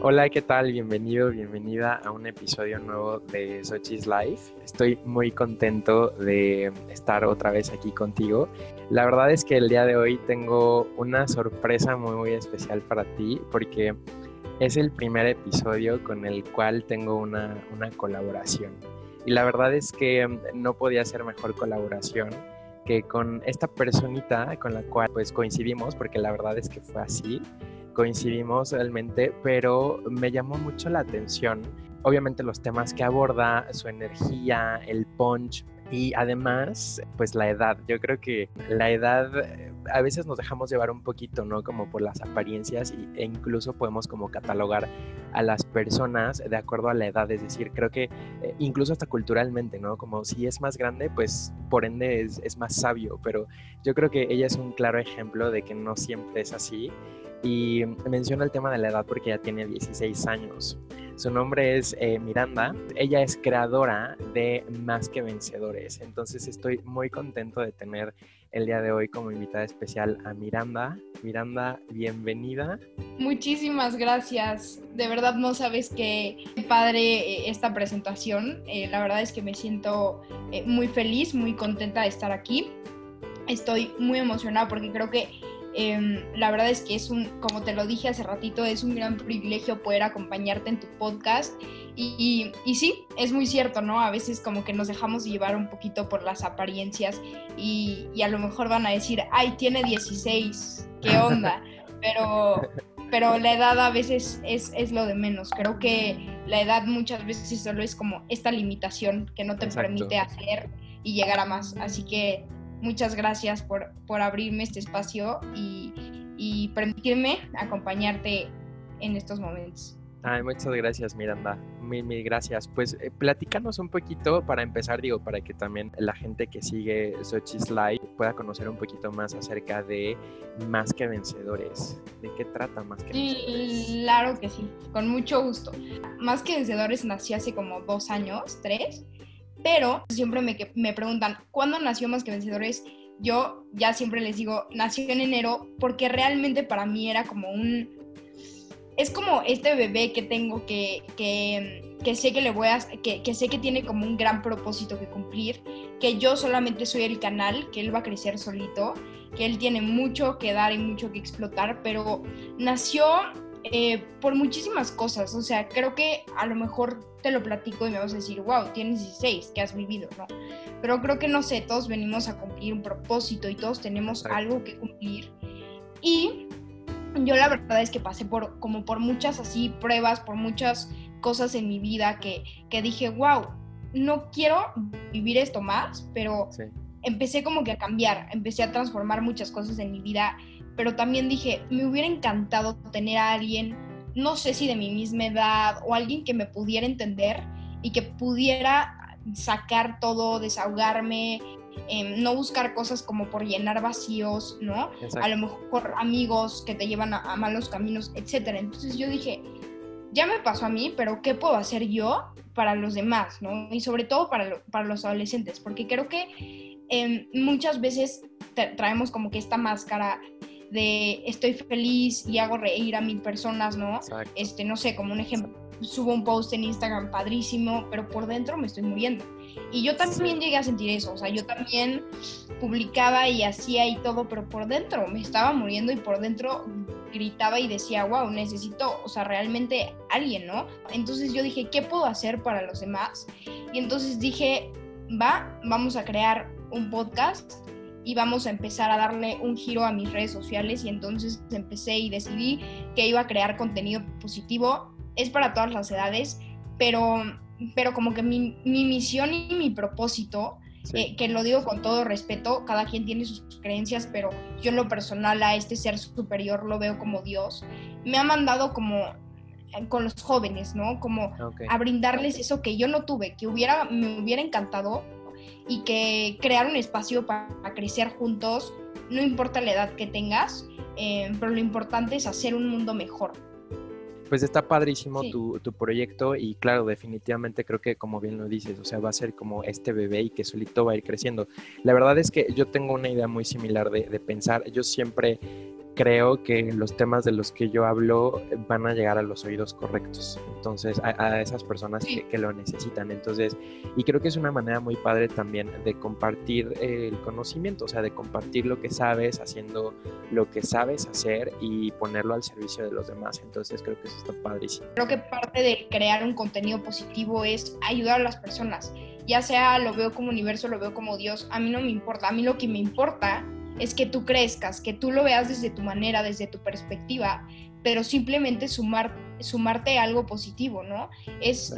Hola, ¿qué tal? Bienvenido, bienvenida a un episodio nuevo de Sochi's Life. Estoy muy contento de estar otra vez aquí contigo. La verdad es que el día de hoy tengo una sorpresa muy, muy especial para ti porque es el primer episodio con el cual tengo una, una colaboración. Y la verdad es que no podía ser mejor colaboración que con esta personita con la cual pues coincidimos, porque la verdad es que fue así coincidimos realmente, pero me llamó mucho la atención, obviamente los temas que aborda, su energía, el punch, y además, pues la edad. Yo creo que la edad eh, a veces nos dejamos llevar un poquito, ¿no? Como por las apariencias e incluso podemos como catalogar a las personas de acuerdo a la edad. Es decir, creo que eh, incluso hasta culturalmente, ¿no? Como si es más grande, pues por ende es, es más sabio. Pero yo creo que ella es un claro ejemplo de que no siempre es así y menciona el tema de la edad porque ya tiene 16 años. Su nombre es eh, Miranda. Ella es creadora de Más que Vencedores. Entonces estoy muy contento de tener el día de hoy como invitada especial a Miranda. Miranda, bienvenida. Muchísimas gracias. De verdad no sabes qué padre eh, esta presentación. Eh, la verdad es que me siento muy feliz, muy contenta de estar aquí. Estoy muy emocionada porque creo que Em, la verdad es que es un, como te lo dije hace ratito, es un gran privilegio poder acompañarte en tu podcast. Y, y, sí, es muy cierto, ¿no? A veces como que nos dejamos llevar un poquito por las apariencias y, y a lo mejor van a decir, ay, tiene 16, ¿qué onda? Pero, pero la edad a veces es, es, lo de menos. Creo que la edad muchas veces solo es como esta limitación que no te permite hacer y llegar a más. Así que muchas gracias por, por abrirme este espacio y, y, permitirme acompañarte en estos momentos. Ay, muchas gracias, Miranda. Mil, mil gracias. Pues eh, platícanos un poquito para empezar, digo, para que también la gente que sigue Sochi's Live pueda conocer un poquito más acerca de Más que Vencedores. ¿De qué trata Más que Vencedores? Claro que sí, con mucho gusto. Más que Vencedores nació hace como dos años, tres pero siempre me, me preguntan, ¿cuándo nació Más que Vencedores? Yo ya siempre les digo, nació en enero porque realmente para mí era como un... Es como este bebé que tengo que, que, que sé que le voy a... Que, que sé que tiene como un gran propósito que cumplir, que yo solamente soy el canal, que él va a crecer solito, que él tiene mucho que dar y mucho que explotar, pero nació eh, por muchísimas cosas. O sea, creo que a lo mejor te lo platico y me vas a decir, wow, tienes 16, ¿qué has vivido? No. Pero creo que no sé, todos venimos a cumplir un propósito y todos tenemos algo que cumplir. Y yo la verdad es que pasé por como por muchas así pruebas, por muchas cosas en mi vida que, que dije, wow, no quiero vivir esto más, pero empecé como que a cambiar, empecé a transformar muchas cosas en mi vida pero también dije, me hubiera encantado tener a alguien, no sé si de mi misma edad o alguien que me pudiera entender y que pudiera sacar todo, desahogarme, em, no buscar cosas como por llenar vacíos, ¿no? A lo mejor amigos que te llevan a, malos caminos, etcétera. Entonces yo dije, ya me pasó a mí, pero ¿qué puedo hacer yo para los demás, ¿no? Y sobre todo para, para los adolescentes, porque creo que em, muchas veces traemos como que esta máscara de estoy feliz y hago reír a mil personas, ¿no? Este, no sé, como un ejemplo, subo un post en Instagram padrísimo, pero por dentro me estoy muriendo. Y yo también llegué a sentir eso, o sea, yo también publicaba y hacía y todo, pero por dentro me estaba muriendo y por dentro gritaba y decía, wow, necesito, o sea, realmente alguien, ¿no? Entonces yo dije, ¿qué puedo hacer para los demás? Y entonces dije, va, vamos a crear un podcast y vamos a empezar a darle un giro a mis redes sociales y entonces empecé y decidí que iba a crear contenido positivo. Es para todas las edades, pero, pero como que mi, mi misión y mi propósito, eh, que lo digo con todo respeto, cada quien tiene sus creencias, pero yo en lo personal a este ser superior lo veo como Dios, me ha mandado como eh, con los jóvenes, ¿no? Como a brindarles eso que yo no tuve, que hubiera, me hubiera encantado y que crear un espacio para crecer juntos, no importa la edad que tengas, eh, pero lo importante es hacer un mundo mejor. Pues está padrísimo tu, tu, proyecto y claro, definitivamente creo que como bien lo dices, o sea, va a ser como este bebé y que solito va a ir creciendo. La verdad es que yo tengo una idea muy similar de, de pensar, yo siempre creo que los temas de los que yo hablo van a llegar a los oídos correctos. Entonces, a, esas personas que, lo necesitan. Entonces, y creo que es una manera muy padre también de compartir el conocimiento, o sea, de compartir lo que sabes, haciendo lo que sabes hacer y ponerlo al servicio de los demás. Entonces, creo que eso está padrísimo. Creo que parte de crear un contenido positivo es ayudar a las personas. Ya sea lo veo como universo, lo veo como Dios, a mí no me importa. A mí lo que me importa es que tú crezcas, que tú lo veas desde tu manera, desde tu perspectiva, pero simplemente sumar, sumarte a algo positivo, ¿no? Es,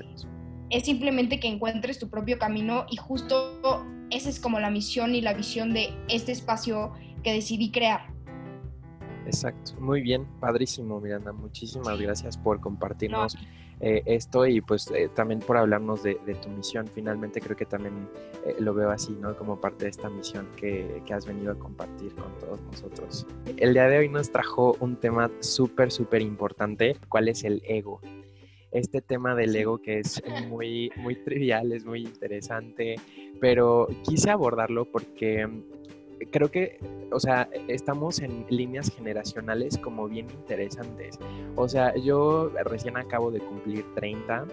es simplemente que encuentres tu propio camino y justo esa es como la misión y la visión de este espacio que decidí crear. Exacto, muy bien, padrísimo Miranda, muchísimas gracias por compartirnos. Eh, esto y pues eh, también por hablarnos de, tu misión. Finalmente creo que también eh, lo veo así, ¿no? Como parte de esta misión que, que, has venido a compartir con todos nosotros. El día de hoy nos trajo un tema súper, súper importante, ¿cuál es el ego? Este tema del ego que es muy, muy trivial, es muy interesante, pero quise abordarlo porque creo que, o sea, estamos en líneas generacionales como bien interesantes. O sea, yo recién acabo de cumplir 30,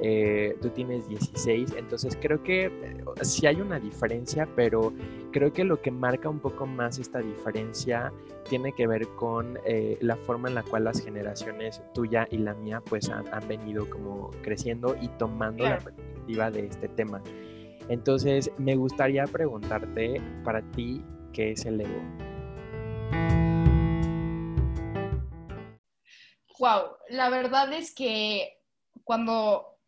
eh, tú tienes 16, entonces creo que eh, sí hay una diferencia, pero creo que lo que marca un poco más esta diferencia tiene que ver con eh, la forma en la cual las generaciones tuya y la mía pues han, venido como creciendo y tomando la perspectiva de este tema. Entonces, me gustaría preguntarte para ti, ¿qué es el ego? Wow, la verdad es que cuando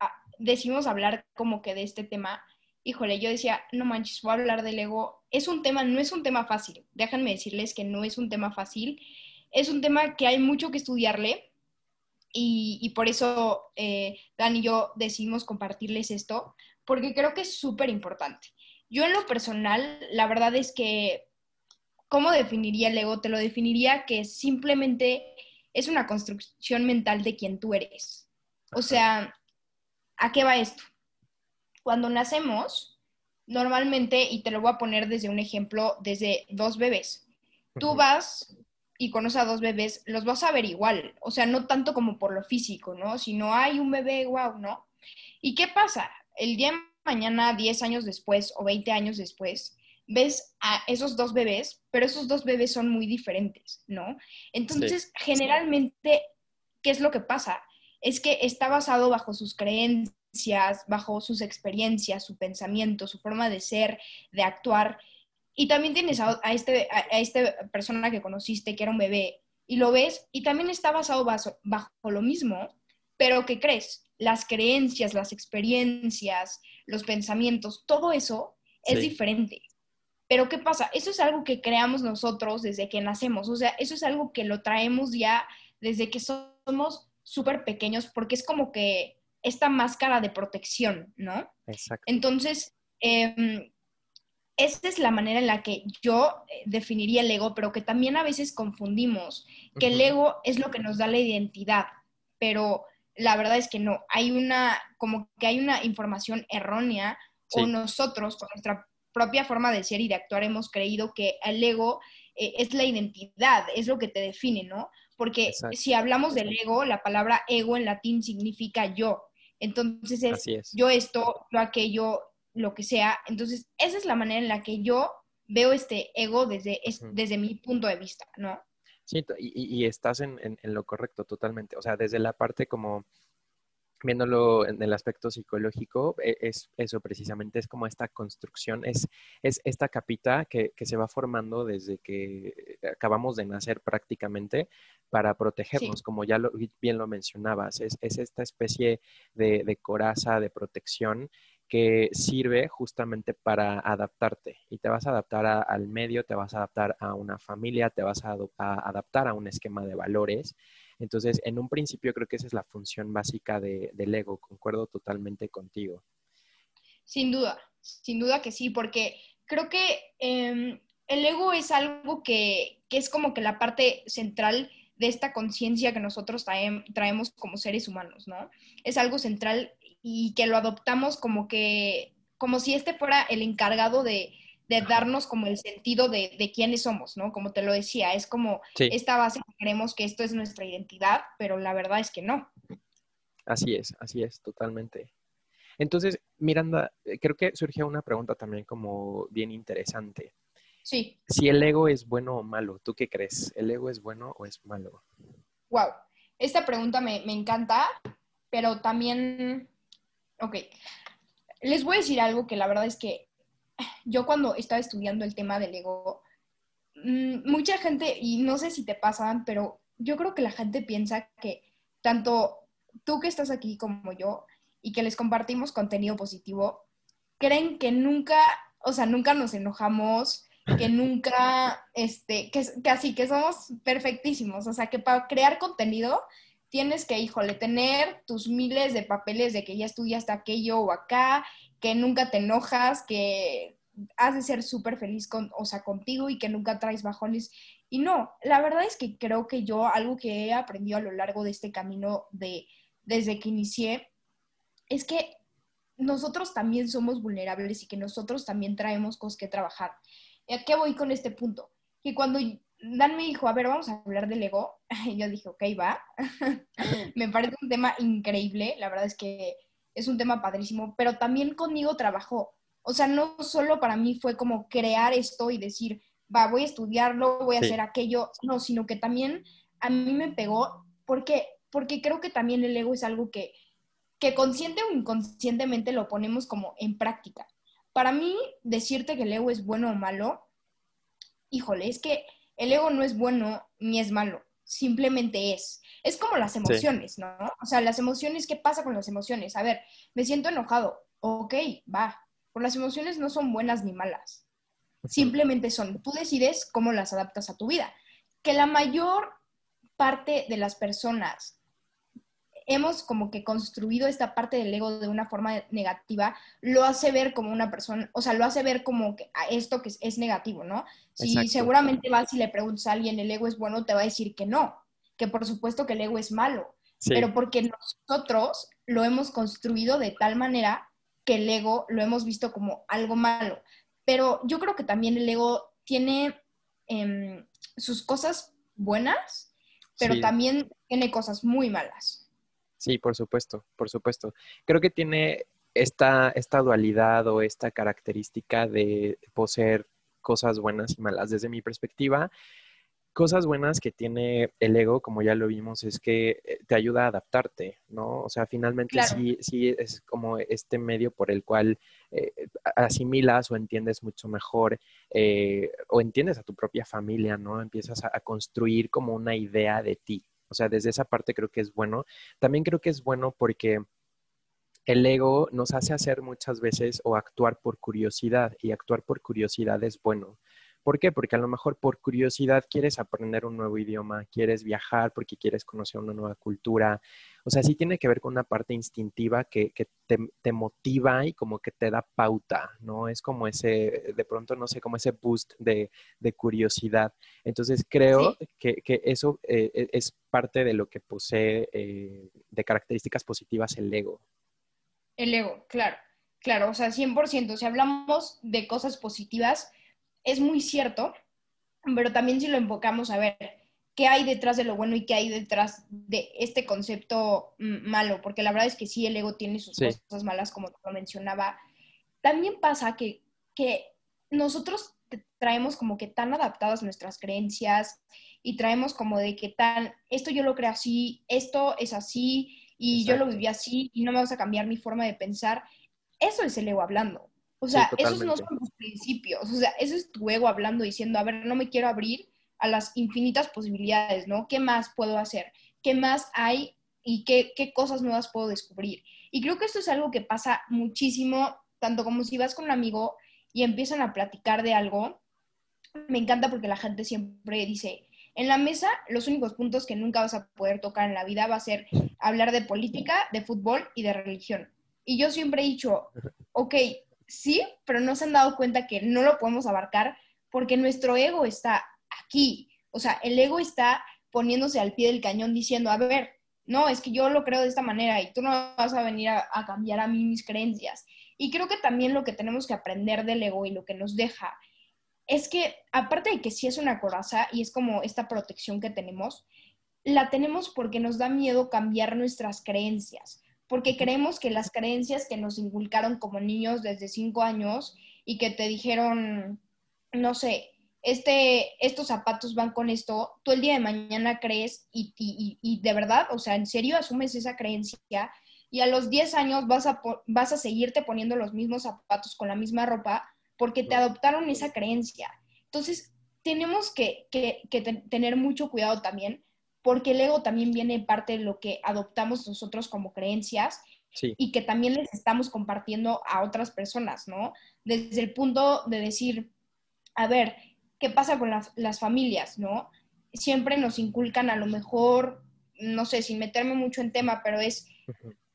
ah, decimos hablar como que de este tema, híjole, yo decía, no manches, voy a hablar del ego. Es un tema, no es un tema fácil. Déjenme decirles que no es un tema fácil. Es un tema que hay mucho que estudiarle y, por eso eh, Dan y yo decidimos compartirles esto, porque creo que es súper importante. Yo en lo personal, la verdad es que, ¿cómo definiría el ego? Te lo definiría que simplemente es una construcción mental de quien tú eres. O sea, ¿a qué va esto? Cuando nacemos, normalmente, y te lo voy a poner desde un ejemplo, desde dos bebés, tú vas y conoces a dos bebés, los vas a ver igual, o sea, no tanto como por lo físico, ¿no? Sino hay un bebé, wow, ¿no? ¿Y qué pasa? El día de mañana, 10 años después o 20 años después, ves a esos dos bebés, pero esos dos bebés son muy diferentes, ¿no? Entonces, generalmente, ¿qué es lo que pasa? Es que está basado bajo sus creencias, bajo sus experiencias, su pensamiento, su forma de ser, de actuar. Y también tienes a, este, a, esta persona que conociste, que era un bebé, y lo ves, y también está basado bajo, bajo lo mismo, pero ¿qué crees? las creencias, las experiencias, los pensamientos, todo eso es diferente. Pero ¿qué pasa? Eso es algo que creamos nosotros desde que nacemos, o sea, eso es algo que lo traemos ya desde que somos súper pequeños, porque es como que esta máscara de protección, ¿no? Exacto. Entonces, eh, esta es la manera en la que yo eh, definiría el ego, pero que también a veces confundimos, que el ego es lo que nos da la identidad, pero la verdad es que no, hay una, como que hay una información errónea o nosotros con nuestra propia forma de ser y de actuar hemos creído que el ego eh, es la identidad, es lo que te define, ¿no? Porque si hablamos del ego, la palabra ego en latín significa yo. Entonces es, yo esto, yo aquello, lo que sea. Entonces, esa es la manera en la que yo veo este ego desde, desde mi punto de vista, ¿no? Sí, y, estás en, lo correcto totalmente. O sea, desde la parte como viéndolo en el aspecto psicológico, e, es eso precisamente, es como esta construcción, es, es esta capita que, se va formando desde que acabamos de nacer prácticamente para protegernos, como ya bien lo mencionabas, es, esta especie de, de, coraza de protección que sirve justamente para adaptarte y te vas a adaptar al medio, te vas a adaptar a una familia, te vas a, adaptar a un esquema de valores. Entonces, en un principio creo que esa es la función básica del ego, concuerdo totalmente contigo. Sin duda, sin duda que sí, porque creo que em, el ego es algo que, que, es como que la parte central de esta conciencia que nosotros traemos como seres humanos, ¿no? Es algo central y que lo adoptamos como que, como si este fuera el encargado de, de darnos como el sentido de, de, quiénes somos, ¿no? Como te lo decía, es como esta base que creemos que esto es nuestra identidad, pero la verdad es que no. Así es, así es, totalmente. Entonces, Miranda, eh, creo que surge una pregunta también como bien interesante. Sí. Si el ego es bueno o malo, ¿tú qué crees? ¿El ego es bueno o es malo? Wow, esta pregunta me, me encanta, pero también, ok, les voy a decir algo que la verdad es que yo cuando estaba estudiando el tema del ego, mm, mucha gente, y no sé si te pasan, pero yo creo que la gente piensa que tanto tú que estás aquí como yo y que les compartimos contenido positivo, creen que nunca, o sea, nunca nos enojamos, que nunca, este, que, que así, que somos perfectísimos, o sea, que para crear contenido tienes que, híjole, tener tus miles de papeles de que ya estudiaste aquello o acá, que nunca te enojas, que has de ser súper feliz con, o sea, contigo y que nunca traes bajones. Y no, la verdad es que creo que yo algo que he aprendido a lo largo de este camino de desde que inicié es que nosotros también somos vulnerables y que nosotros también traemos cosas que trabajar. ¿Y a qué voy con este punto? Que cuando Dan me dijo, a ver, vamos a hablar del ego, yo dije, ok, va. me parece un tema increíble, la verdad es que es un tema padrísimo, pero también conmigo trabajó. O sea, no solo para mí fue como crear esto y decir, va, voy a estudiarlo, voy a hacer aquello, no, sino que también a mí me pegó porque, porque creo que también el ego es algo que, que consciente o inconscientemente lo ponemos como en práctica. Para mí, decirte que el ego es bueno o malo, híjole, es que el ego no es bueno ni es malo, simplemente es. Es como las emociones, ¿no? O sea, las emociones, ¿qué pasa con las emociones? A ver, me siento enojado, ok, va, por las emociones no son buenas ni malas, simplemente son, tú decides cómo las adaptas a tu vida. Que la mayor parte de las personas hemos como que construido esta parte del ego de una forma negativa, lo hace ver como una persona, o sea, lo hace ver como que esto que es, negativo, ¿no? Si seguramente vas y le preguntas a alguien, ¿el ego es bueno? Te va a decir que no, que por supuesto que el ego es malo, pero porque nosotros lo hemos construido de tal manera que el ego lo hemos visto como algo malo. Pero yo creo que también el ego tiene em, sus cosas buenas, pero también tiene cosas muy malas. Sí, por supuesto, por supuesto. Creo que tiene esta, esta dualidad o esta característica de poseer cosas buenas y malas. Desde mi perspectiva, cosas buenas que tiene el ego, como ya lo vimos, es que eh, te ayuda a adaptarte, ¿no? O sea, finalmente sí, sí es como este medio por el cual eh, asimilas o entiendes mucho mejor eh, o entiendes a tu propia familia, ¿no? Empiezas a construir como una idea de ti, o sea, desde esa parte creo que es bueno. También creo que es bueno porque el ego nos hace hacer muchas veces o actuar por curiosidad y actuar por curiosidad es bueno. ¿Por qué? Porque a lo mejor por curiosidad quieres aprender un nuevo idioma, quieres viajar porque quieres conocer una nueva cultura. O sea, sí tiene que ver con una parte instintiva que, te, motiva y como que te da pauta, ¿no? Es como ese, de pronto, no sé, como ese boost de, curiosidad. Entonces, creo que, eso eh, e, es parte de lo que posee eh, de características positivas el ego. El ego, claro, claro, o sea, 100%. Si hablamos de cosas positivas, es muy cierto, pero también si lo enfocamos a ver qué hay detrás de lo bueno y qué hay detrás de este concepto mm, malo, porque la verdad es que sí, el ego tiene sus cosas malas, como lo mencionaba. También pasa que, que nosotros traemos como que tan adaptadas nuestras creencias y traemos como de que tal, esto yo lo creo así, esto es así y yo lo viví así y no me vas a cambiar mi forma de pensar. Eso es el ego hablando. O sea, esos no son los principios. O sea, eso es tu ego hablando, diciendo, a ver, no me quiero abrir a las infinitas posibilidades, ¿no? ¿Qué más puedo hacer? ¿Qué más hay y qué, qué cosas nuevas puedo descubrir? Y creo que esto es algo que pasa muchísimo, tanto como si vas con un amigo y empiezan a platicar de algo. Me encanta porque la gente siempre dice, en la mesa los únicos puntos que nunca vas a poder tocar en la vida va a ser hablar de política, de fútbol y de religión. Y yo siempre he dicho, ok, sí, pero no se han dado cuenta que no lo podemos abarcar porque nuestro ego está aquí. O sea, el ego está poniéndose al pie del cañón diciendo, a ver, no, es que yo lo creo de esta manera y tú no vas a venir a, cambiar a mí mis creencias. Y creo que también lo que tenemos que aprender del ego y lo que nos deja es que, aparte de que sí es una coraza y es como esta protección que tenemos, la tenemos porque nos da miedo cambiar nuestras creencias, porque creemos que las creencias que nos inculcaron como niños desde cinco años y que te dijeron, no sé, este, estos zapatos van con esto, tú el día de mañana crees y, y, de verdad, o sea, en serio asumes esa creencia y a los 10 años vas a, vas a seguirte poniendo los mismos zapatos con la misma ropa porque te adoptaron esa creencia. Entonces, tenemos que, que, que tener mucho cuidado también porque el ego también viene parte de lo que adoptamos nosotros como creencias y que también les estamos compartiendo a otras personas, ¿no? Desde el punto de decir, a ver, ¿qué pasa con las, las familias, ¿no? Siempre nos inculcan a lo mejor, no sé, sin meterme mucho en tema, pero es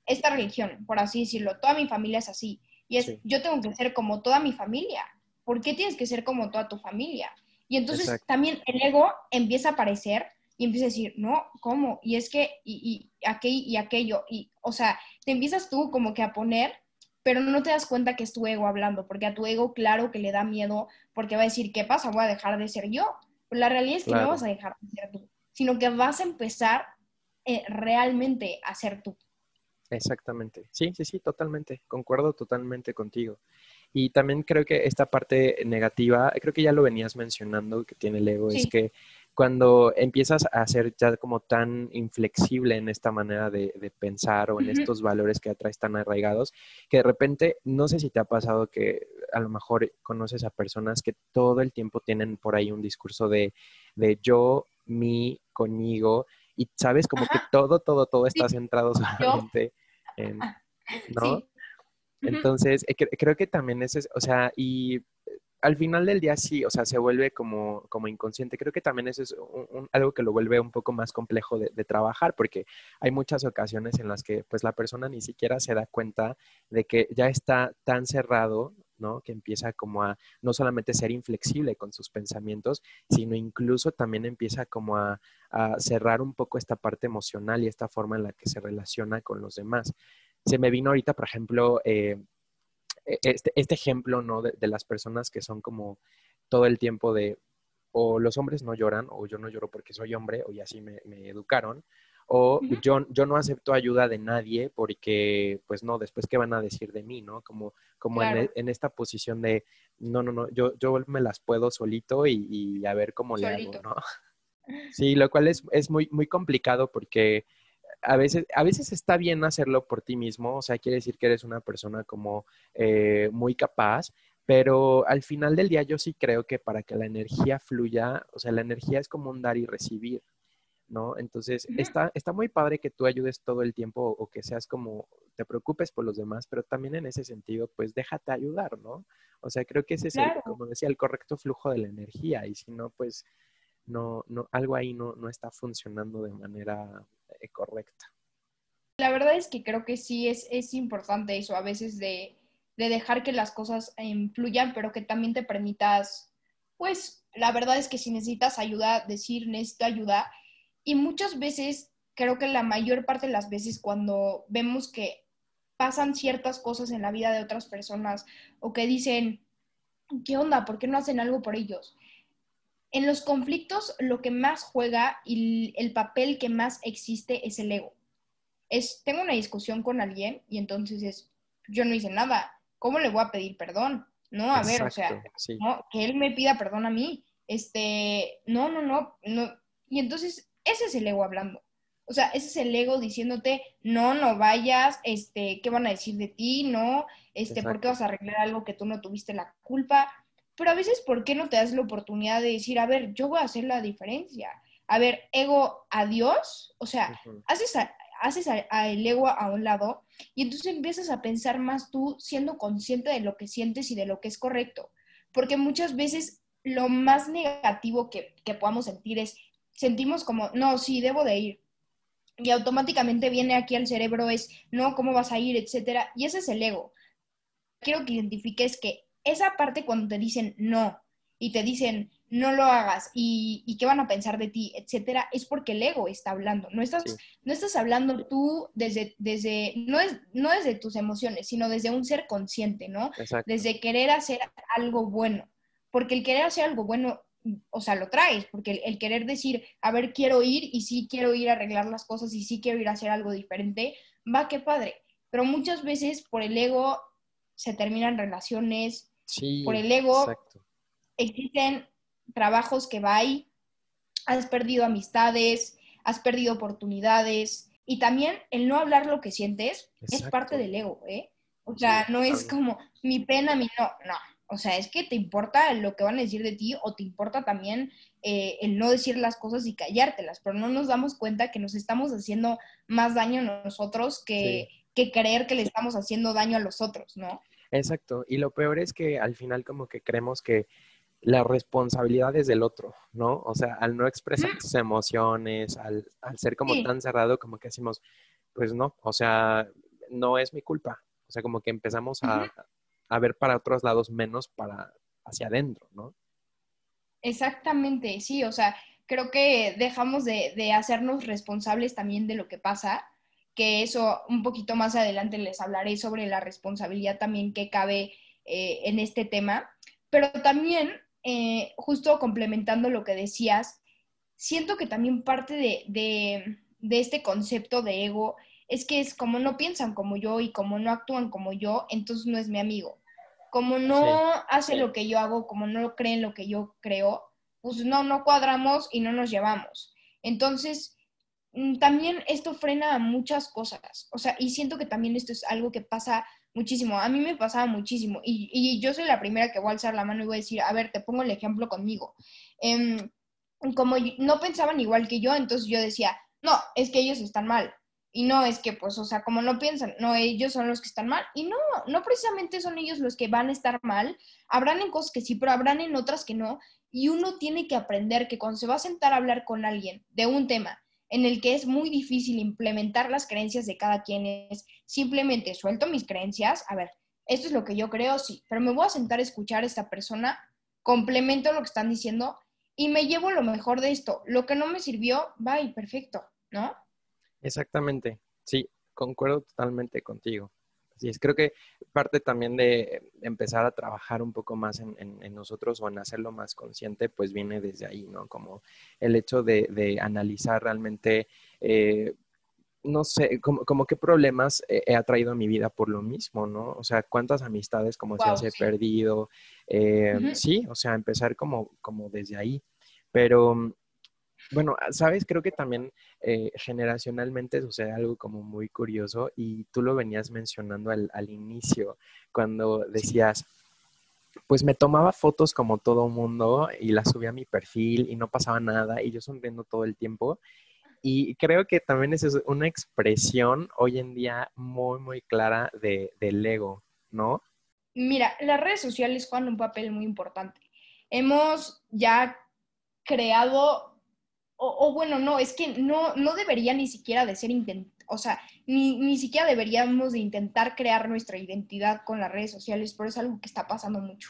esta religión, por así decirlo, toda mi familia es así. Y es, yo tengo que ser como toda mi familia. ¿Por qué tienes que ser como toda tu familia? Y entonces también el ego empieza a aparecer y empieza a decir, no, ¿cómo? Y es que, y, y, aquello, y aquello, y, o sea, te empiezas tú como que a poner, pero no te das cuenta que es tu ego hablando, porque a tu ego, claro que le da miedo, porque va a decir, ¿qué pasa? Voy a dejar de ser yo. Pero la realidad es que no vas a dejar de ser tú, sino que vas a empezar eh, realmente a ser tú. Exactamente. Sí, sí, sí, totalmente. Concuerdo totalmente contigo. Y también creo que esta parte negativa, creo que ya lo venías mencionando que tiene el ego, es que cuando empiezas a ser ya como tan inflexible en esta manera de, pensar o en estos valores que atraes tan arraigados, que de repente, no sé si te ha pasado que a lo mejor conoces a personas que todo el tiempo tienen por ahí un discurso de, de yo, mi, conmigo, y sabes como que todo, todo, todo está centrado solamente en, ¿no? Entonces, eh, creo que también es, o sea, y al final del día sí, o sea, se vuelve como, como inconsciente. Creo que también eso es algo que lo vuelve un poco más complejo de, trabajar, porque hay muchas ocasiones en las que pues la persona ni siquiera se da cuenta de que ya está tan cerrado, ¿no? Que empieza como a no solamente ser inflexible con sus pensamientos, sino incluso también empieza como a, cerrar un poco esta parte emocional y esta forma en la que se relaciona con los demás. Se me vino ahorita, por ejemplo, eh, e-, este, este, ejemplo, ¿no? De, las personas que son como todo el tiempo de, o los hombres no lloran, o yo no lloro porque soy hombre, o así me, educaron, o yo, yo no acepto ayuda de nadie porque, pues no, después qué van a decir de mí, ¿no? Como, como en, en, esta posición de, no, no, no, yo, yo me las puedo solito y, a ver cómo le hago, ¿no? Sí, lo cual es, es muy, muy complicado porque a veces, a veces está bien hacerlo por ti mismo, o sea, quiere decir que eres una persona como eh, muy capaz, pero al final del día yo sí creo que para que la energía fluya, o sea, la energía es como un dar y recibir, ¿no? Entonces, está, está muy padre que tú ayudes todo el tiempo o que seas como, te preocupes por los demás, pero también en ese sentido, pues déjate ayudar, ¿no? O sea, creo que ese es, el, como decía, el correcto flujo de la energía y si no, pues no, no, algo ahí no, no está funcionando de manera correcta. La verdad es que creo que sí es, es importante eso, a veces de, de dejar que las cosas influyan, pero que también te permitas, pues la verdad es que si necesitas ayuda, decir necesito ayuda. Y muchas veces, creo que la mayor parte de las veces cuando vemos que pasan ciertas cosas en la vida de otras personas o que dicen, ¿qué onda? ¿Por qué no hacen algo por ellos? En los conflictos lo que más juega y el papel que más existe es el ego. Es, tengo una discusión con alguien y entonces es, yo no hice nada, ¿cómo le voy a pedir perdón? No, a ver, o sea, que él me pida perdón a mí. Este, no, no, no, no. Y entonces, ese es el ego hablando. O sea, ese es el ego diciéndote, no, no vayas, este, ¿qué van a decir de ti? No, este, ¿por qué vas a arreglar algo que tú no tuviste la culpa? Pero a veces, ¿por qué no te das la oportunidad de decir, a ver, yo voy a hacer la diferencia? A ver, ego, adiós. O sea, haces, a, haces el ego a un lado y entonces empiezas a pensar más tú siendo consciente de lo que sientes y de lo que es correcto. Porque muchas veces lo más negativo que, que podamos sentir es, sentimos como, no, sí, debo de ir. Y automáticamente viene aquí al cerebro es, no, ¿cómo vas a ir? Etcétera. Y ese es el ego. Quiero que identifiques que esa parte cuando te dicen no y te dicen, no lo hagas y, qué van a pensar de ti, etcétera, es porque el ego está hablando. No estás, no estás hablando tú desde, desde no, es, no desde tus emociones, sino desde un ser consciente, ¿no? Desde querer hacer algo bueno. Porque el querer hacer algo bueno, o sea, lo traes, porque el, querer decir, a ver, quiero ir y sí quiero ir a arreglar las cosas y sí quiero ir a hacer algo diferente, va, qué padre. Pero muchas veces por el ego se terminan relaciones, por el ego existen trabajos que va ahí, has perdido amistades, has perdido oportunidades y también el no hablar lo que sientes es parte del ego, ¿eh? O sea, no es como mi pena, mi no, no. O sea, es que te importa lo que van a decir de ti o te importa también eh, el no decir las cosas y callártelas, pero no nos damos cuenta que nos estamos haciendo más daño a nosotros que, que creer que le estamos haciendo daño a los otros, ¿no? Exacto. Y lo peor es que al final como que creemos que la responsabilidad es del otro, ¿no? O sea, al no expresar tus emociones, al, ser como tan cerrado, como que decimos, pues no, o sea, no es mi culpa. O sea, como que empezamos a, ver para otros lados menos para hacia adentro, ¿no? Exactamente, sí, o sea, creo que dejamos de, hacernos responsables también de lo que pasa, que eso un poquito más adelante les hablaré sobre la responsabilidad también que cabe eh, en este tema, pero también eh, justo complementando lo que decías, siento que también parte de, este concepto de ego es que es como no piensan como yo y como no actúan como yo, entonces no es mi amigo. Como no hace lo que yo hago, como no cree en lo que yo creo, pues no, no cuadramos y no nos llevamos. Entonces, también esto frena muchas cosas. O sea, y siento que también esto es algo que pasa muchísimo. A mí me pasaba muchísimo. Y, yo soy la primera que voy a alzar la mano y voy a decir, a ver, te pongo el ejemplo conmigo. Em, como no pensaban igual que yo, entonces yo decía, no, es que ellos están mal. Y no es que, pues, o sea, como no piensan, no, ellos son los que están mal. Y no, no precisamente son ellos los que van a estar mal. Habrán en cosas que sí, pero habrán en otras que no. Y uno tiene que aprender que cuando se va a sentar a hablar con alguien de un tema en el que es muy difícil implementar las creencias de cada quien es simplemente suelto mis creencias, a ver, esto es lo que yo creo, sí, pero me voy a sentar a escuchar a esta persona, complemento lo que están diciendo y me llevo lo mejor de esto. Lo que no me sirvió, y perfecto, ¿no? Exactamente, sí, concuerdo totalmente contigo. Así es, creo que parte también de empezar a trabajar un poco más en, nosotros o en hacerlo más consciente, pues viene desde ahí, ¿no? Como el hecho de, analizar realmente, eh, no sé, como, qué problemas he, traído a mi vida por lo mismo, ¿no? O sea, cuántas amistades como se he perdido. Eh, sí, o sea, empezar como, como desde ahí. Pero bueno, ah, sabes, creo que también eh, generacionalmente sucede algo como muy curioso y tú lo venías mencionando al, inicio, cuando decías, pues me tomaba fotos como todo mundo y las subía a mi perfil y no pasaba nada y yo sonriendo todo el tiempo. Y creo que también es una expresión hoy en día muy, muy clara de, del ego, ¿no? Mira, las redes sociales juegan un papel muy importante. Hemos ya creado o, bueno, no, es que no, no debería ni siquiera de ser intent o sea, ni, ni, siquiera deberíamos de intentar crear nuestra identidad con las redes sociales, pero es algo que está pasando mucho.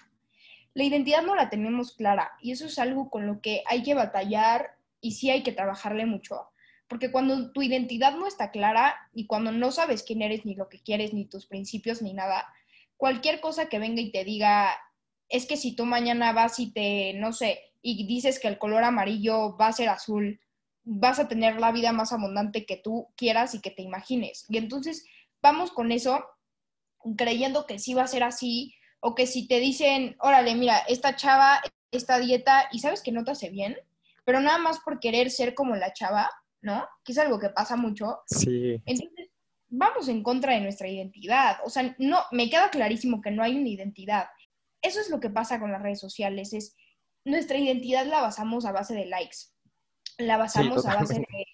La identidad no la tenemos clara y eso es algo con lo que hay que batallar y sí hay que trabajarle mucho, porque cuando tu identidad no está clara y cuando no sabes quién eres, ni lo que quieres, ni tus principios, ni nada, cualquier cosa que venga y te diga, es que si tú mañana vas y te, no sé, y dices que el color amarillo va a ser azul, vas a tener la vida más abundante que tú quieras y que te imagines. Y entonces vamos con eso creyendo que sí va a ser así o que si te dicen, órale, mira, esta chava, esta dieta y sabes que no te hace bien, pero nada más por querer ser como la chava, ¿no? Que es algo que pasa mucho. Sí. Entonces, vamos en contra de nuestra identidad. O sea, no, me queda clarísimo que no hay una identidad. Eso es lo que pasa con las redes sociales, es nuestra identidad la basamos a base de likes. La basamos a base de,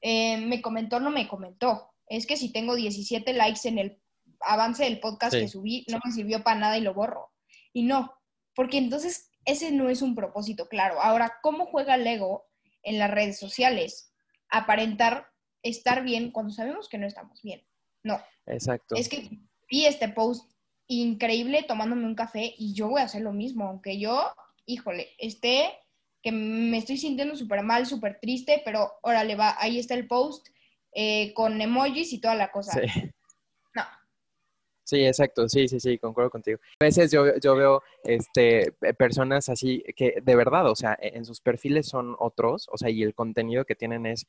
eh, me comentó, no me comentó. Es que si tengo 17 likes en el avance del podcast que subí, no me sirvió para nada y lo borro. Y no, porque entonces ese no es un propósito claro. Ahora, ¿cómo juega el ego en las redes sociales? Aparentar estar bien cuando sabemos que no estamos bien. No. Exacto. Es que vi este post increíble tomándome un café y yo voy a hacer lo mismo, aunque yo híjole, esté que me estoy sintiendo súper mal, súper triste, pero órale, va, ahí está el post eh, con emojis y toda la cosa. Sí. No. Sí, exacto, sí, sí, sí, concuerdo contigo. A veces yo, yo veo este, personas así que de verdad, o sea, en sus perfiles son otros, o sea, y el contenido que tienen es,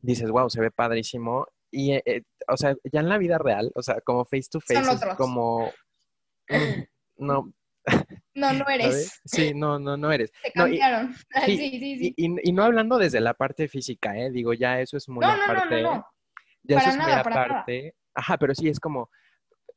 dices, wow, se ve padrísimo. Y, eh, eh, o sea, ya en la vida real, o sea, como face to face, es como, mm, no, no, no eres. Sí, no, no, no eres. Te cambiaron. sí, sí, sí. Y, no hablando desde la parte física, ¿eh? Digo, ya eso es muy no, aparte. No, no, no, Ya para eso es muy para aparte. Ajá, pero sí es como,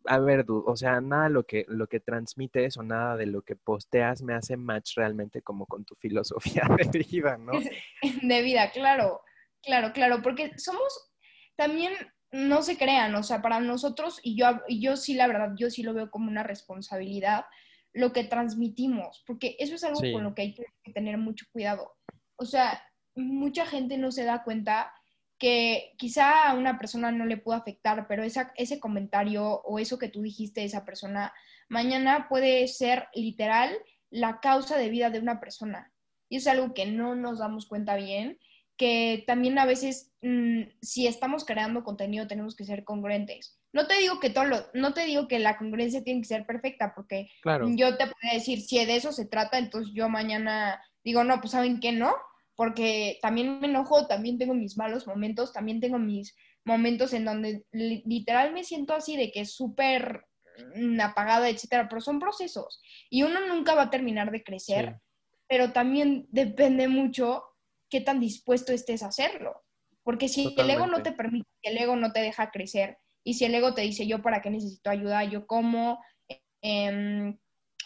a ver, o sea, nada lo que, lo que transmites o nada de lo que posteas me hace match realmente como con tu filosofía de vida, ¿no? De vida, claro, claro, claro, porque somos también, no se crean, o sea, para nosotros, y yo, y yo sí, la verdad, yo sí lo veo como una responsabilidad lo que transmitimos, porque eso es algo con lo que hay que tener mucho cuidado. O sea, mucha gente no se da cuenta que quizá a una persona no le pudo afectar, pero esa, ese comentario o eso que tú dijiste de esa persona, mañana puede ser literal la causa de vida de una persona. Y es algo que no nos damos cuenta bien, que también a veces, mm, si estamos creando contenido, tenemos que ser congruentes. No te digo que todo lo, no te digo que la congruencia tiene que ser perfecta, porque yo te puedo decir, si de eso se trata, entonces yo mañana digo, no, pues saben que no, porque también me enojo, también tengo mis malos momentos, también tengo mis momentos en donde literal me siento así de que es súper mm, apagada, etcétera, pero son procesos y uno nunca va a terminar de crecer, pero también depende mucho qué tan dispuesto estés a hacerlo, porque si el ego no te permite, el ego no te deja crecer, y si el ego te dice, yo para qué necesito ayuda, yo como, em,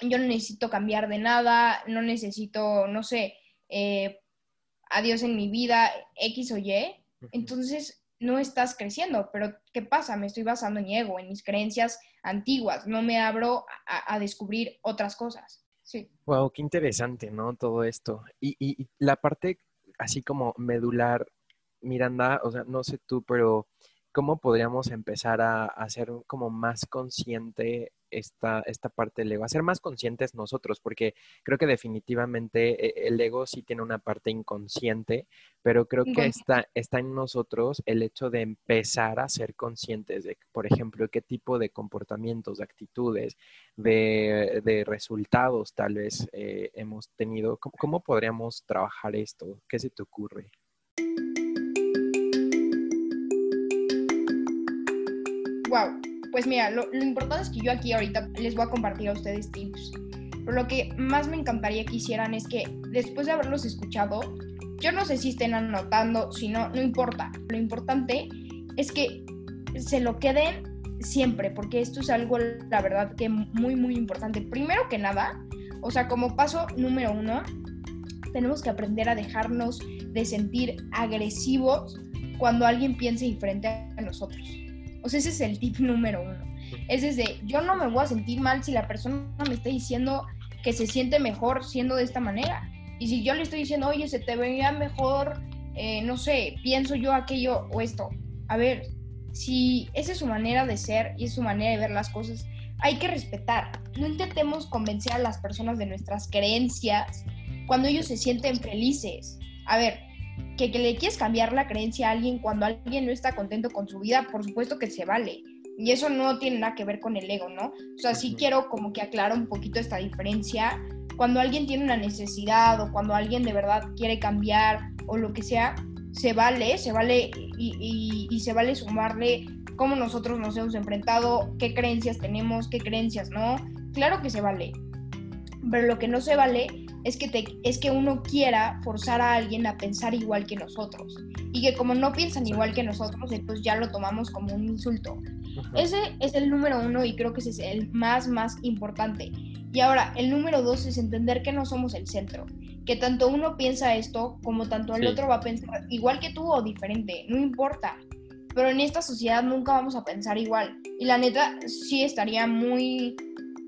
yo no necesito cambiar de nada, no necesito, no sé, eh, adiós en mi vida, X o Y, entonces no estás creciendo. Pero ¿qué pasa? Me estoy basando en mi ego, en mis creencias antiguas, no me abro a, descubrir otras cosas. Sí. Wow, qué interesante, ¿no? Todo esto. Y, y, la parte así como medular, Miranda, o sea, no sé tú, pero ¿cómo podríamos empezar a, hacer como más consciente esta, esta parte del ego? Hacer más conscientes nosotros, porque creo que definitivamente eh, el ego sí tiene una parte inconsciente, pero creo que está, está en nosotros el hecho de empezar a ser conscientes de, por ejemplo, qué tipo de comportamientos, de actitudes, de, resultados tal vez eh, hemos tenido. ¿Cómo podríamos trabajar esto? ¿Qué se te ocurre? Wow, pues mira, lo, importante es que yo aquí ahorita les voy a compartir a ustedes tips. Pero lo que más me encantaría que hicieran es que después de haberlos escuchado, yo no sé si estén anotando, si no, no importa. Lo importante es que se lo queden siempre, porque esto es algo, la verdad, que muy, muy importante. Primero que nada, o sea, como paso número uno, tenemos que aprender a dejarnos de sentir agresivos cuando alguien piense diferente a nosotros. O sea, ese es el tip número uno. Es desde, yo no me voy a sentir mal si la persona me está diciendo que se siente mejor siendo de esta manera. Y si yo le estoy diciendo, oye, se te veía mejor, eh, no sé, pienso yo aquello o esto. A ver, si esa es su manera de ser y es su manera de ver las cosas, hay que respetar. No intentemos convencer a las personas de nuestras creencias cuando ellos se sienten felices. A ver, que, le quieres cambiar la creencia a alguien cuando alguien no está contento con su vida, por supuesto que se vale. Y eso no tiene nada que ver con el ego, ¿no? O sea, sí quiero como que aclarar un poquito esta diferencia. Cuando alguien tiene una necesidad o cuando alguien de verdad quiere cambiar o lo que sea, se vale, se vale y, y se vale sumarle cómo nosotros nos hemos enfrentado, qué creencias tenemos, qué creencias no. Claro que se vale. Pero lo que no se vale es que, te, es que uno quiera forzar a alguien a pensar igual que nosotros. Y que como no piensan igual que nosotros, entonces ya lo tomamos como un insulto. Ese es el número uno y creo que ese es el más, más importante. Y ahora, el número dos es entender que no somos el centro. Que tanto uno piensa esto como tanto el otro va a pensar igual que tú o diferente. No importa. Pero en esta sociedad nunca vamos a pensar igual. Y la neta sí estaría muy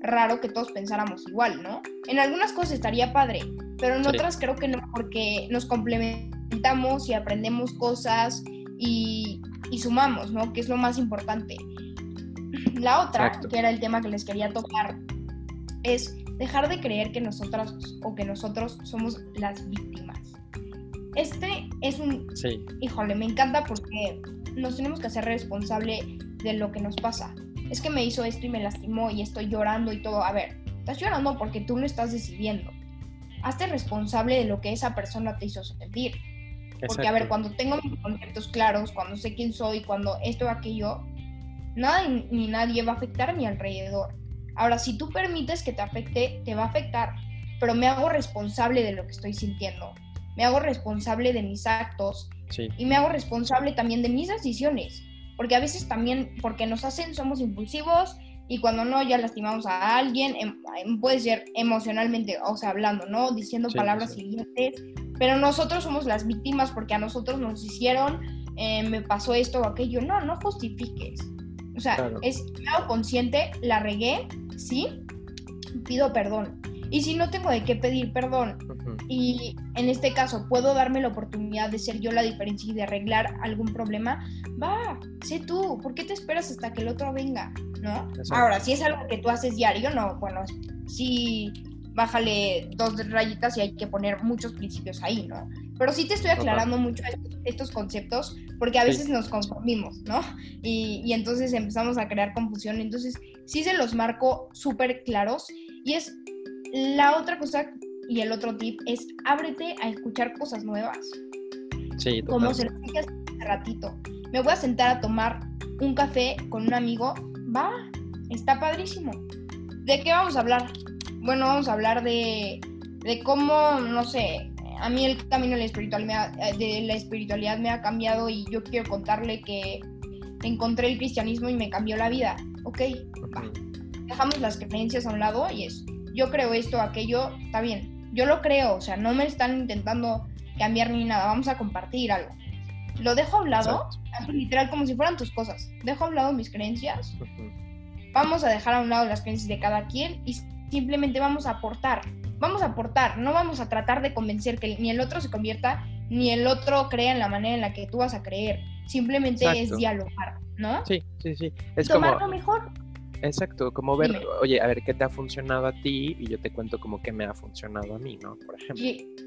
raro que todos pensáramos igual, ¿no? En algunas cosas estaría padre, pero en otras creo que no, porque nos complementamos y aprendemos cosas y, sumamos, ¿no? Que es lo más importante. La otra, que era el tema que les quería tocar, es dejar de creer que nosotras o que nosotros somos las víctimas. Este es un... Sí. Híjole, me encanta porque nos tenemos que hacer responsable de lo que nos pasa. Es que me hizo esto y me lastimó y estoy llorando y todo. A ver, estás llorando porque tú lo estás decidiendo. Hazte responsable de lo que esa persona te hizo sentir. Porque, a ver, cuando tengo mis conceptos claros, cuando sé quién soy, cuando esto o aquello, nada ni nadie va a afectar a mi alrededor. Ahora, si tú permites que te afecte, te va a afectar, pero me hago responsable de lo que estoy sintiendo. Me hago responsable de mis actos y me hago responsable también de mis decisiones. Porque a veces también, porque nos hacen, somos impulsivos y cuando no, ya lastimamos a alguien, em, em, puede ser emocionalmente, o sea, hablando, ¿no? Diciendo palabras hirientes, pero nosotros somos las víctimas porque a nosotros nos hicieron, eh, me pasó esto o aquello. No, no justifiques. O sea, es claro, consciente, la regué, sí, pido perdón. Y si no tengo de qué pedir perdón, y en este caso puedo darme la oportunidad de ser yo la diferencia y de arreglar algún problema, va, sé tú, ¿por qué te esperas hasta que el otro venga? ¿No? Ahora, si es algo que tú haces diario, no, bueno, sí, bájale dos rayitas y hay que poner muchos principios ahí, ¿no? Pero sí te estoy aclarando mucho estos, conceptos porque a veces nos confundimos, ¿no? Y, y, entonces empezamos a crear confusión. Entonces, sí se los marco súper claros. Y es la otra cosa y el otro tip es ábrete a escuchar cosas nuevas. Sí, Como se lo dije hace ratito. Me voy a sentar a tomar un café con un amigo. Va, está padrísimo. ¿De qué vamos a hablar? Bueno, vamos a hablar de, de cómo, no sé, a mí el camino de la, espiritualidad, de la espiritualidad me ha cambiado y yo quiero contarle que encontré el cristianismo y me cambió la vida. Ok, va. Dejamos las creencias a un lado y es, yo creo esto, aquello, está bien yo lo creo, o sea, no me están intentando cambiar ni nada, vamos a compartir algo. Lo dejo a un lado, literal como si fueran tus cosas. Dejo a un lado mis creencias, vamos a dejar a un lado las creencias de cada quien y simplemente vamos a aportar. Vamos a aportar, no vamos a tratar de convencer que ni el otro se convierta, ni el otro crea en la manera en la que tú vas a creer. Simplemente es dialogar, ¿no? Sí, sí, sí. Es Tomar lo mejor Exacto, como ver, oye, a ver qué te ha funcionado a ti y yo te cuento como qué me ha funcionado a mí, ¿no? Por ejemplo.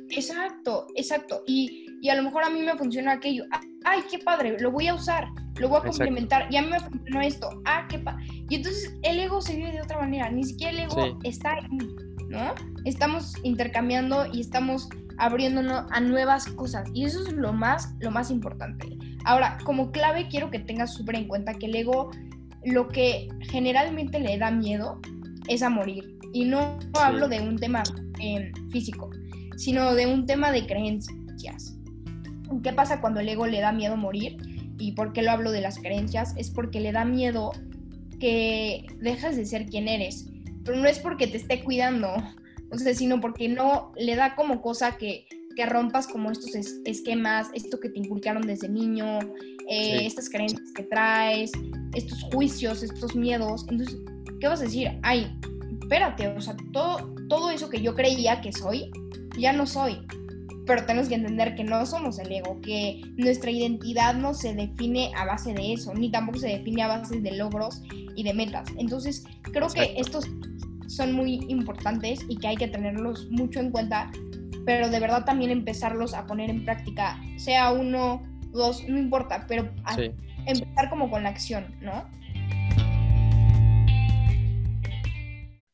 exacto, exacto. Y, y, a lo mejor a mí me funciona aquello. Ay, qué padre, lo voy a usar, lo voy a complementar. Y a mí me funcionó esto. Ah, qué padre. Y entonces el ego se vive de otra manera. Ni siquiera el ego está ahí, ¿no? Estamos intercambiando y estamos abriéndonos a nuevas cosas. Y eso es lo más, lo más importante. Ahora, como clave, quiero que tengas súper en cuenta que el ego lo que generalmente le da miedo es a morir. Y no, hablo de un tema em, físico, sino de un tema de creencias. ¿Qué pasa cuando el ego le da miedo morir? ¿Y por qué lo hablo de las creencias? Es porque le da miedo que dejas de ser quien eres. Pero no es porque te esté cuidando, o sea, sino porque no le da como cosa que, que rompas como estos esquemas, esto que te inculcaron desde niño, eh, estas creencias que traes, estos juicios, estos miedos. Entonces, ¿qué vas a decir? Ay, espérate, o sea, todo, todo eso que yo creía que soy, ya no soy. Pero tenemos que entender que no somos el ego, que nuestra identidad no se define a base de eso, ni tampoco se define a base de logros y de metas. Entonces, creo que estos son muy importantes y que hay que tenerlos mucho en cuenta, pero de verdad también empezarlos a poner en práctica, sea uno dos, no importa, pero empezar como con la acción, ¿no?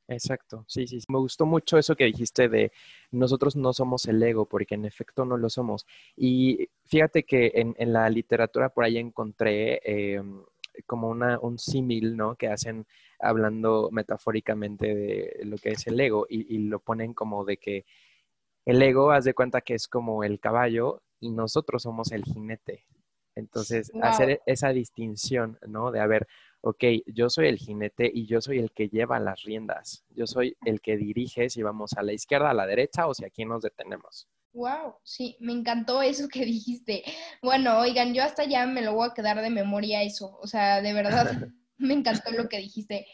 Exacto, sí, sí, me gustó mucho eso que dijiste de nosotros no somos el ego, porque en efecto no lo somos. Y fíjate que en, la literatura por ahí encontré em, como una, un símil, ¿no? Que hacen hablando metafóricamente de lo que es el ego y, y, lo ponen como de que el ego, haz de cuenta que es como el caballo y nosotros somos el jinete. Entonces, hacer esa distinción, ¿no? De, a ver, ok, yo soy el jinete y yo soy el que lleva las riendas. Yo soy el que dirige si vamos a la izquierda, a la derecha o si aquí nos detenemos. Wow, sí, me encantó eso que dijiste. Bueno, oigan, yo hasta ya me lo voy a quedar de memoria eso. O sea, de verdad, me encantó lo que dijiste.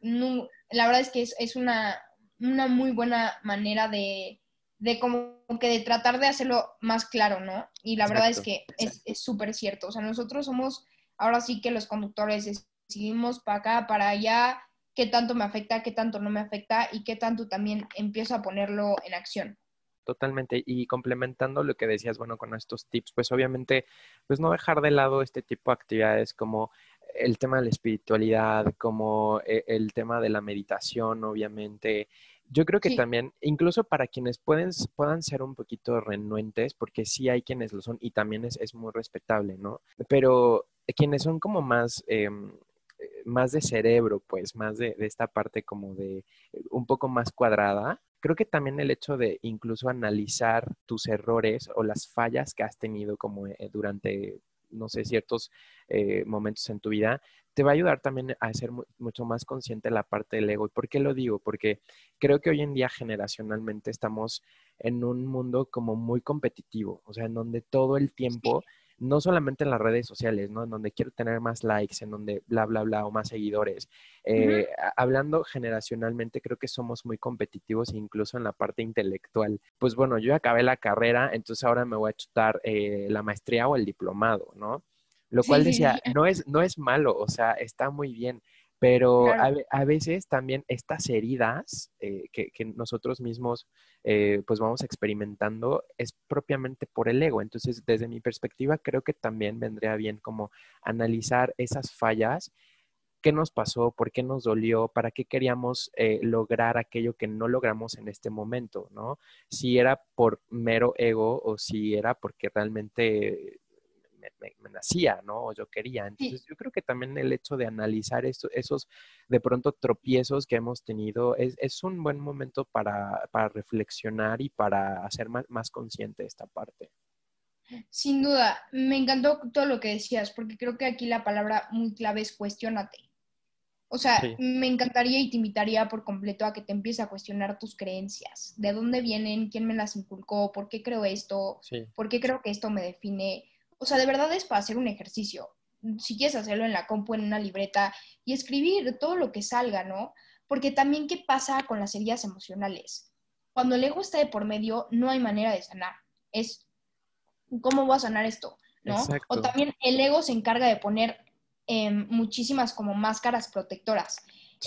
No, la verdad es que es, es una, una muy buena manera de, de como que de tratar de hacerlo más claro, ¿no? Y la verdad es que es súper cierto. O sea, nosotros somos ahora sí que los conductores decidimos para acá, para allá, qué tanto me afecta, qué tanto no me afecta y qué tanto también empiezo a ponerlo en acción. Totalmente. Y complementando lo que decías, bueno, con estos tips, pues obviamente, pues no dejar de lado este tipo de actividades como el tema de la espiritualidad, como eh, el tema de la meditación, obviamente. Yo creo que también, incluso para quienes pueden, puedan ser un poquito renuentes, porque sí hay quienes lo son y también es, es muy respetable, ¿no? Pero quienes son como más... Em, más de cerebro, pues, más de, de, esta parte como de un poco más cuadrada, creo que también el hecho de incluso analizar tus errores o las fallas que has tenido como eh, durante, no sé, ciertos eh, momentos en tu vida, te va a ayudar también a ser mucho más consciente de la parte del ego. ¿Y por qué lo digo? Porque creo que hoy en día generacionalmente estamos en un mundo como muy competitivo, o sea, en donde todo el tiempo no solamente en las redes sociales, ¿no? En donde quiero tener más likes, en donde bla, bla, bla, o más seguidores. Eh, hablando generacionalmente, creo que somos muy competitivos incluso en la parte intelectual. Pues bueno, yo acabé la carrera, entonces ahora me voy a chutar eh, la maestría o el diplomado, ¿no? Lo cual decía, no es, no es malo, o sea, está muy bien, pero a, veces también estas heridas eh, que, nosotros mismos eh, pues vamos experimentando es propiamente por el ego. Entonces, desde mi perspectiva, creo que también vendría bien como analizar esas fallas, qué nos pasó, por qué nos dolió, para qué queríamos eh, lograr aquello que no logramos en este momento, ¿no? Si era por mero ego o si era porque realmente me, nacía, ¿no? O yo quería. Entonces, yo creo que también el hecho de analizar esos de pronto tropiezos que hemos tenido es, un buen momento para, reflexionar y para hacer más, más consciente esta parte. Sin duda, me encantó todo lo que decías, porque creo que aquí la palabra muy clave es cuestionate. O sea, me encantaría y te invitaría por completo a que te empieces a cuestionar tus creencias. ¿De dónde vienen? ¿Quién me las inculcó? ¿Por qué creo esto? ¿Por qué creo que esto me define? O sea, de verdad es para hacer un ejercicio. Si quieres hacerlo en la compu, en una libreta y escribir todo lo que salga, ¿no? Porque también, ¿qué pasa con las heridas emocionales? Cuando el ego está de por medio, no hay manera de sanar. Es, ¿cómo voy a sanar esto? ¿No? O también el ego se encarga de poner em, muchísimas como máscaras protectoras.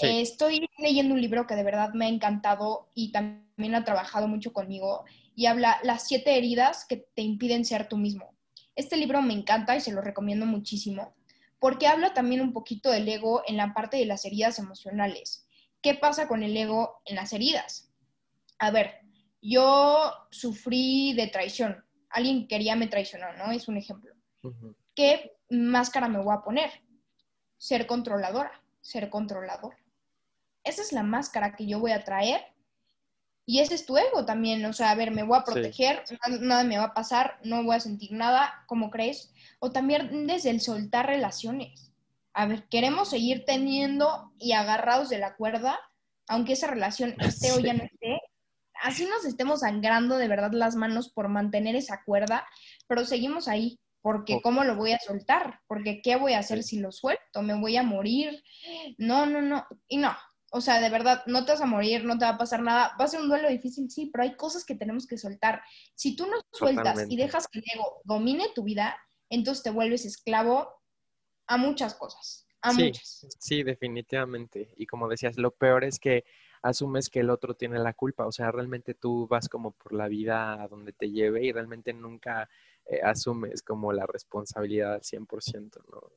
Eh, estoy leyendo un libro que de verdad me ha encantado y también ha trabajado mucho conmigo y habla las siete heridas que te impiden ser tú mismo. Este libro me encanta y se lo recomiendo muchísimo porque habla también un poquito del ego en la parte de las heridas emocionales. ¿Qué pasa con el ego en las heridas? A ver, yo sufrí de traición. Alguien quería me traicionar, ¿no? Es un ejemplo. ¿Qué máscara me voy a poner? Ser controladora, ser controlador. Esa es la máscara que yo voy a traer y ese es tu ego también, o sea, a ver, me voy a proteger, nada, me va a pasar, no voy a sentir nada, ¿cómo crees? O también desde el soltar relaciones. A ver, queremos seguir teniendo y agarrados de la cuerda, aunque esa relación esté o ya no esté. Así nos estemos sangrando de verdad las manos por mantener esa cuerda, pero seguimos ahí, porque ¿cómo lo voy a soltar? Porque ¿qué voy a hacer si lo suelto? ¿Me voy a morir? No, no, no. Y no, o sea, de verdad, no te vas a morir, no te va a pasar nada. Va a ser un duelo difícil, sí, pero hay cosas que tenemos que soltar. Si tú no sueltas y dejas que el ego domine tu vida, entonces te vuelves esclavo a muchas cosas. A sí, muchas. Sí, definitivamente. Y como decías, lo peor es que asumes que el otro tiene la culpa. O sea, realmente tú vas como por la vida a donde te lleve y realmente nunca eh, asumes como la responsabilidad al 100%, ¿no?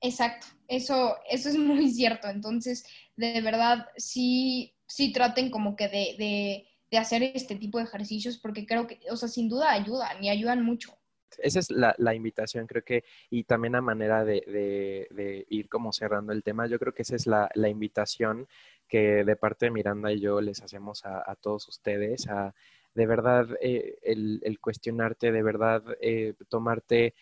Exacto, eso, eso es muy cierto. Entonces, de verdad, sí, sí traten como que de, de, hacer este tipo de ejercicios porque creo que, o sea, sin duda ayudan y ayudan mucho. Esa es la, la invitación, creo que, y también a manera de, de, ir como cerrando el tema, yo creo que esa es la, la invitación que de parte de Miranda y yo les hacemos a, a todos ustedes, a de verdad eh, el, el, cuestionarte, de verdad eh, tomarte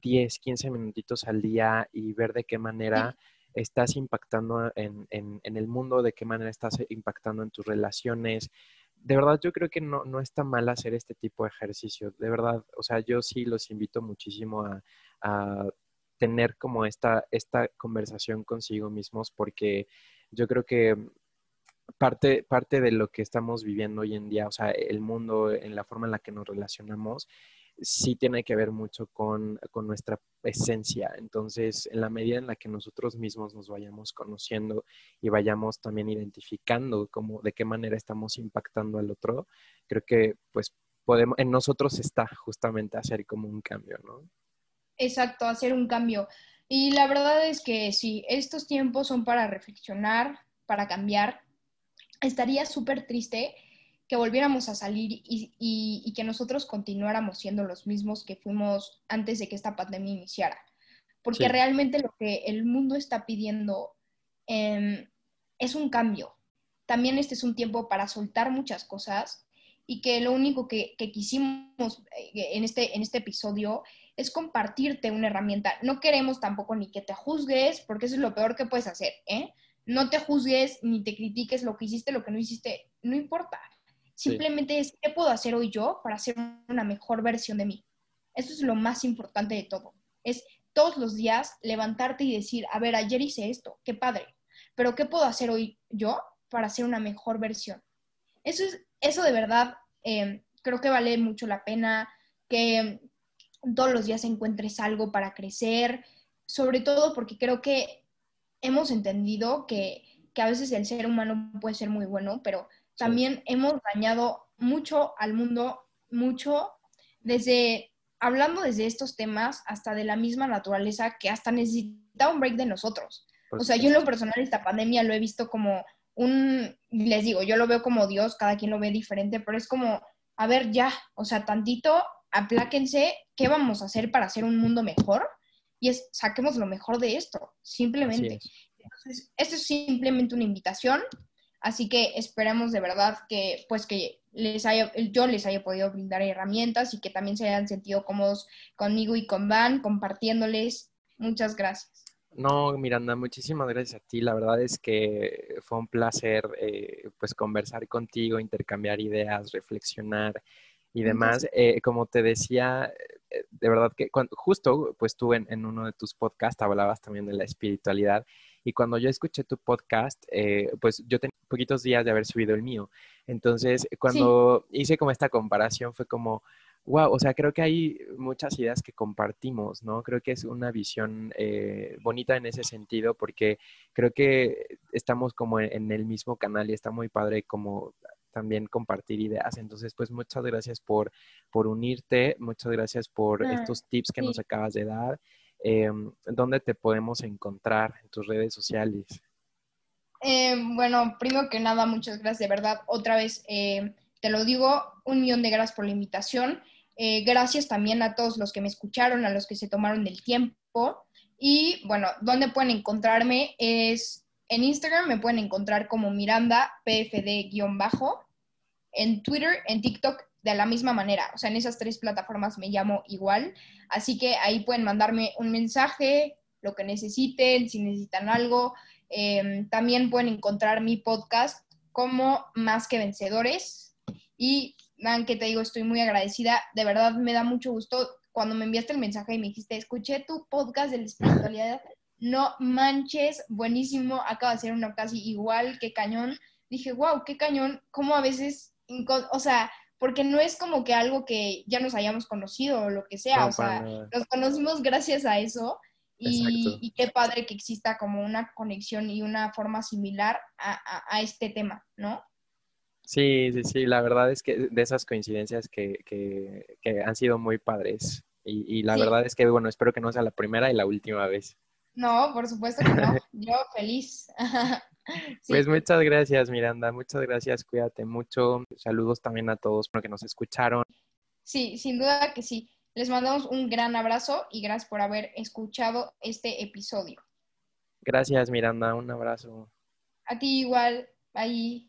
10, 15 minutitos al día y ver de qué manera estás impactando en, el mundo, de qué manera estás impactando en tus relaciones. De verdad, yo creo que no, no está mal hacer este tipo de ejercicio. De verdad, o sea, yo sí los invito muchísimo a, tener como esta, esta conversación consigo mismos porque yo creo que parte, parte de lo que estamos viviendo hoy en día, o sea, el mundo, en la forma en la que nos relacionamos, sí tiene que ver mucho con, nuestra esencia. Entonces, en la medida en la que nosotros mismos nos vayamos conociendo y vayamos también identificando cómo, de qué manera estamos impactando al otro, creo que pues podemos, en nosotros está justamente hacer como un cambio, ¿no? Exacto, hacer un cambio. Y la verdad es que sí, estos tiempos son para reflexionar, para cambiar. Estaría súper triste que volviéramos a salir y, que nosotros continuáramos siendo los mismos que fuimos antes de que esta pandemia iniciara. Porque realmente lo que el mundo está pidiendo em, es un cambio. También este es un tiempo para soltar muchas cosas y que lo único que, quisimos eh, en este, en este episodio es compartirte una herramienta. No queremos tampoco ni que te juzgues, porque eso es lo peor que puedes hacer, ¿eh? No te juzgues ni te critiques lo que hiciste, lo que no hiciste, no importa. Simplemente es, ¿qué puedo hacer hoy yo para ser una mejor versión de mí? Eso es lo más importante de todo. Es todos los días levantarte y decir, a ver, ayer hice esto, qué padre, pero ¿qué puedo hacer hoy yo para ser una mejor versión? Eso, es, eso de verdad eh, creo que vale mucho la pena, que todos los días encuentres algo para crecer, sobre todo porque creo que hemos entendido que, que a veces el ser humano puede ser muy bueno, pero también hemos dañado mucho al mundo, mucho, desde, hablando desde estos temas hasta de la misma naturaleza que hasta necesita un break de nosotros. o sea, yo en lo personal esta pandemia lo he visto como un, les digo, yo lo veo como Dios, cada quien lo ve diferente, pero es como, a ver, ya, o sea, tantito, apláquense, ¿qué vamos a hacer para hacer un mundo mejor? Y es, saquemos lo mejor de esto, simplemente. Entonces, esto es simplemente una invitación Así que esperamos de verdad que, pues, que les haya, yo les haya podido brindar herramientas y que también se hayan sentido cómodos conmigo y con Van, compartiéndoles. Muchas gracias. No, Miranda, muchísimas gracias a ti. La verdad es que fue un placer, eh, pues, conversar contigo, intercambiar ideas, reflexionar y demás. Eh, como te decía, eh, de verdad que cuando, justo, pues tú en, en, uno de tus podcasts hablabas también de la espiritualidad y cuando yo escuché tu podcast, eh, pues yo tenía poquitos días de haber subido el mío. Entonces, cuando hice como esta comparación, fue como, wow, o sea, creo que hay muchas ideas que compartimos, ¿no? Creo que es una visión eh, bonita en ese sentido porque creo que estamos como en, el mismo canal y está muy padre como también compartir ideas. Entonces, pues muchas gracias por, por unirte, muchas gracias por ah, estos tips que nos acabas de dar. Eh, ¿dónde te podemos encontrar en tus redes sociales? Eh, bueno, primero que nada, muchas gracias, de verdad. Otra vez, eh, te lo digo, un millón de gracias por la invitación. Eh, gracias también a todos los que me escucharon, a los que se tomaron el tiempo. Y bueno, ¿dónde pueden encontrarme? Es en Instagram, me pueden encontrar como Miranda PFD-bajo. En Twitter, en TikTok, de la misma manera. O sea, en esas tres plataformas me llamo igual. Así que ahí pueden mandarme un mensaje, lo que necesiten, si necesitan algo. Em, también pueden encontrar mi podcast como Más que Vencedores. Y, Dan, que te digo, estoy muy agradecida. De verdad, me da mucho gusto cuando me enviaste el mensaje y me dijiste, escuché tu podcast de la espiritualidad. No manches, buenísimo. Acaba de ser una casi igual, qué cañón. Dije, wow, qué cañón. Cómo a veces, o sea, porque no es como que algo que ya nos hayamos conocido o lo que sea, o sea, nos conocimos gracias a eso y, qué padre que exista como una conexión y una forma similar a, este tema, ¿no? Sí, sí, sí, la verdad es que de esas coincidencias que, que, han sido muy padres y, la verdad es que, bueno, espero que no sea la primera y la última vez. No, por supuesto que no, yo feliz. Pues muchas gracias, Miranda. Muchas gracias. Cuídate mucho. Saludos también a todos los que nos escucharon. Sí, sin duda que sí. Les mandamos un gran abrazo y gracias por haber escuchado este episodio. Gracias, Miranda. Un abrazo. A ti igual. Bye.